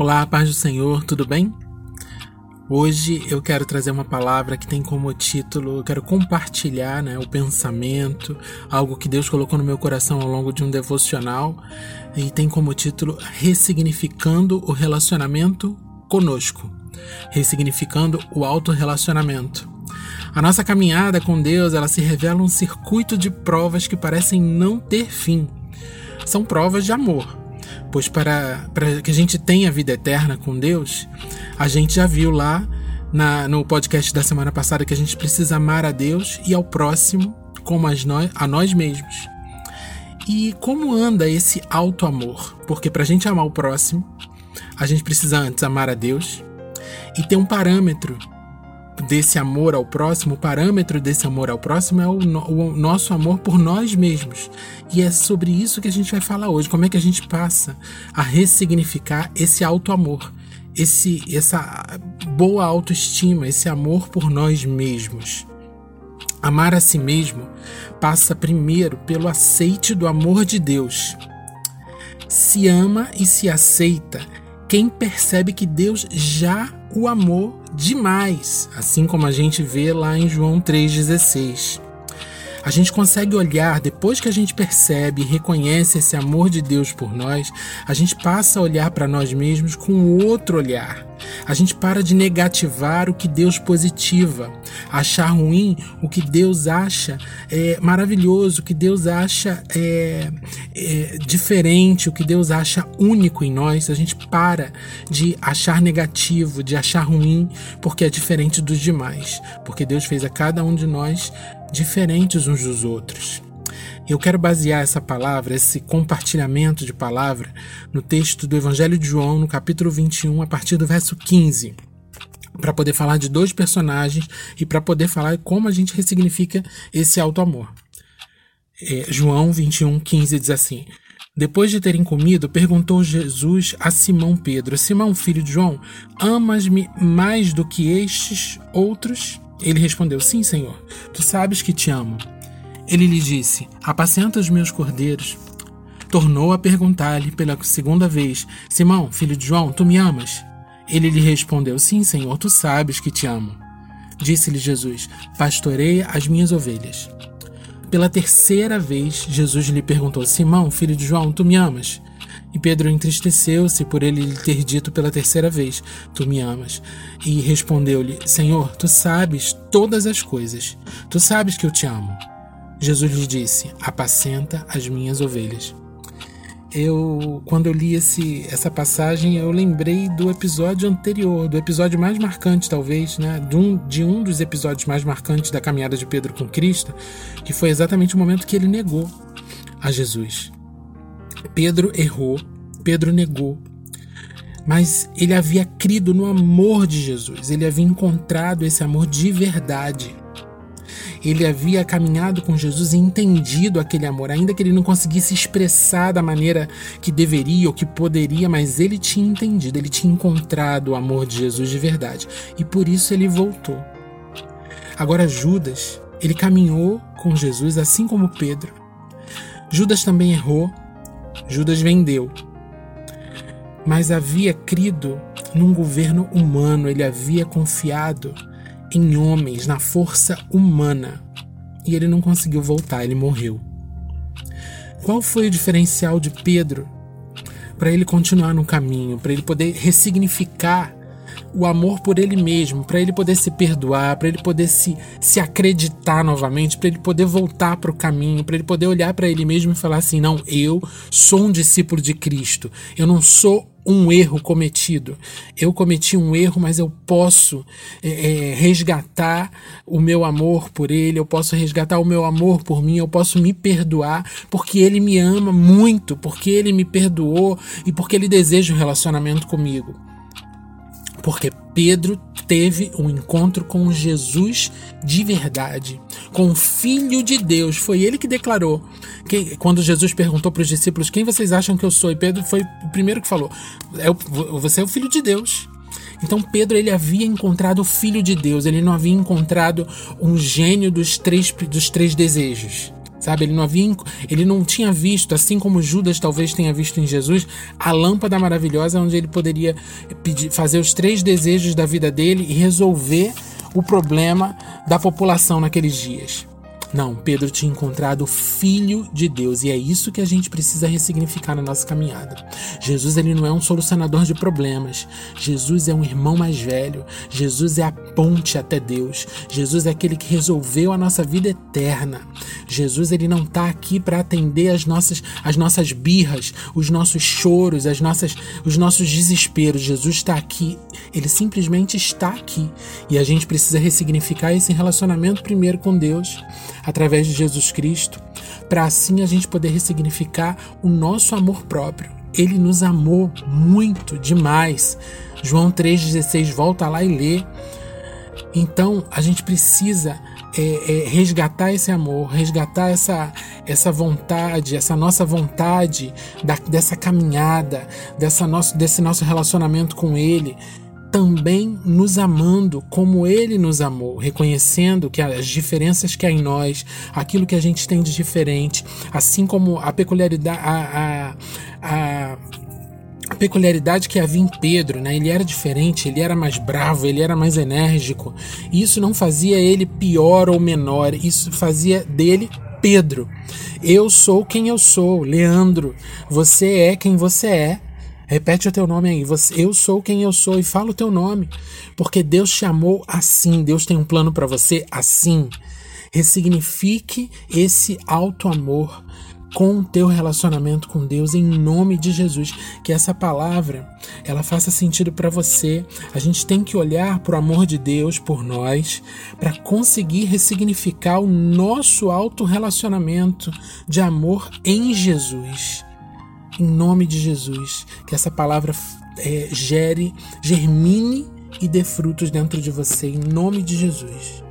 Olá, paz do Senhor, tudo bem? Hoje eu quero trazer uma palavra que tem como título, eu quero compartilhar né, o pensamento, algo que Deus colocou no meu coração ao longo de um devocional, e tem como título Ressignificando o Relacionamento Conosco. Ressignificando o autorrelacionamento. A nossa caminhada com Deus, ela se revela um circuito de provas que parecem não ter fim. São provas de amor Pois para, para que a gente tenha vida eterna com Deus, a gente já viu lá na, no podcast da semana passada que a gente precisa amar a Deus e ao próximo como as nós, a nós mesmos. E como anda esse alto amor? Porque para a gente amar o próximo, a gente precisa antes amar a Deus e ter um parâmetro desse amor ao próximo, o parâmetro desse amor ao próximo é o, o, nosso amor por nós mesmos. E é sobre isso que a gente vai falar hoje. Como é que a gente passa a ressignificar esse alto amor, esse, essa boa autoestima, esse amor por nós mesmos. Amar a si mesmo passa primeiro pelo aceite do amor de Deus. Se ama e se aceita quem percebe que Deus já o amou demais, assim como a gente vê lá em João 3,16. A gente consegue olhar, depois que a gente percebe e reconhece esse amor de Deus por nós, a gente passa a olhar para nós mesmos com outro olhar. A gente para de negativar o que Deus positiva, achar ruim o que Deus acha é, maravilhoso, o que Deus acha é, é, diferente, o que Deus acha único em nós. A gente para de achar negativo, de achar ruim, porque é diferente dos demais. Porque Deus fez a cada um de nós diferentes uns dos outros. Eu quero basear essa palavra, esse compartilhamento de palavra, no texto do Evangelho de João, no capítulo 21, a partir do verso 15 para poder falar de dois personagens e para poder falar como a gente ressignifica esse alto amor. É, João 21, 15 diz assim: Depois de terem comido, perguntou Jesus a Simão Pedro: Simão, filho de João, amas-me mais do que estes outros? Ele respondeu: Sim, Senhor, tu sabes que te amo. Ele lhe disse: Apacenta os meus cordeiros. Tornou a perguntar-lhe pela segunda vez: Simão, filho de João, tu me amas? Ele lhe respondeu: Sim, Senhor, tu sabes que te amo. Disse-lhe Jesus: Pastorei as minhas ovelhas. Pela terceira vez, Jesus lhe perguntou: Simão, filho de João, tu me amas? E Pedro entristeceu-se por ele lhe ter dito pela terceira vez: Tu me amas. E respondeu-lhe: Senhor, tu sabes todas as coisas. Tu sabes que eu te amo. Jesus lhe disse: Apacenta as minhas ovelhas. Eu, quando eu li esse, essa passagem, eu lembrei do episódio anterior, do episódio mais marcante, talvez, né? De um, de um dos episódios mais marcantes da caminhada de Pedro com Cristo, que foi exatamente o momento que ele negou a Jesus. Pedro errou, Pedro negou, mas ele havia crido no amor de Jesus, ele havia encontrado esse amor de verdade ele havia caminhado com Jesus e entendido aquele amor, ainda que ele não conseguisse expressar da maneira que deveria ou que poderia, mas ele tinha entendido, ele tinha encontrado o amor de Jesus de verdade e por isso ele voltou. Agora, Judas, ele caminhou com Jesus assim como Pedro. Judas também errou, Judas vendeu, mas havia crido num governo humano, ele havia confiado em homens, na força humana. E ele não conseguiu voltar, ele morreu. Qual foi o diferencial de Pedro para ele continuar no caminho, para ele poder ressignificar o amor por ele mesmo, para ele poder se perdoar, para ele poder se, se acreditar novamente, para ele poder voltar para o caminho, para ele poder olhar para ele mesmo e falar assim: não, eu sou um discípulo de Cristo, eu não sou um erro cometido. Eu cometi um erro, mas eu posso é, resgatar o meu amor por ele, eu posso resgatar o meu amor por mim, eu posso me perdoar, porque ele me ama muito, porque ele me perdoou e porque ele deseja um relacionamento comigo. Porque Pedro teve um encontro com Jesus de verdade, com o Filho de Deus. Foi ele que declarou. Que, quando Jesus perguntou para os discípulos: Quem vocês acham que eu sou? E Pedro foi o primeiro que falou: é Você é o Filho de Deus. Então Pedro ele havia encontrado o Filho de Deus, ele não havia encontrado um gênio dos três, dos três desejos. Sabe, ele não havia, ele não tinha visto, assim como Judas talvez tenha visto em Jesus, a lâmpada maravilhosa onde ele poderia pedir, fazer os três desejos da vida dele e resolver o problema da população naqueles dias. Não, Pedro tinha encontrado o Filho de Deus e é isso que a gente precisa ressignificar na nossa caminhada. Jesus ele não é um solucionador de problemas. Jesus é um irmão mais velho. Jesus é a ponte até Deus. Jesus é aquele que resolveu a nossa vida eterna. Jesus ele não está aqui para atender as nossas as nossas birras, os nossos choros, as nossas os nossos desesperos. Jesus está aqui. Ele simplesmente está aqui e a gente precisa ressignificar esse relacionamento primeiro com Deus através de Jesus Cristo, para assim a gente poder ressignificar o nosso amor próprio. Ele nos amou muito, demais. João 3,16, volta lá e lê. Então a gente precisa é, é, resgatar esse amor, resgatar essa, essa vontade, essa nossa vontade da, dessa caminhada, dessa nosso, desse nosso relacionamento com Ele, também nos amando como Ele nos amou, reconhecendo que as diferenças que há em nós, aquilo que a gente tem de diferente, assim como a peculiaridade, a, a, a peculiaridade que havia em Pedro, né? Ele era diferente, ele era mais bravo, ele era mais enérgico. Isso não fazia ele pior ou menor, isso fazia dele Pedro. Eu sou quem eu sou, Leandro. Você é quem você é. Repete o teu nome aí. Você, eu sou quem eu sou e fala o teu nome. Porque Deus te amou assim. Deus tem um plano para você assim. Ressignifique esse alto amor com o teu relacionamento com Deus em nome de Jesus, que essa palavra ela faça sentido para você. A gente tem que olhar para o amor de Deus por nós para conseguir ressignificar o nosso alto relacionamento de amor em Jesus em nome de Jesus. Que essa palavra é, gere, germine e dê frutos dentro de você, em nome de Jesus.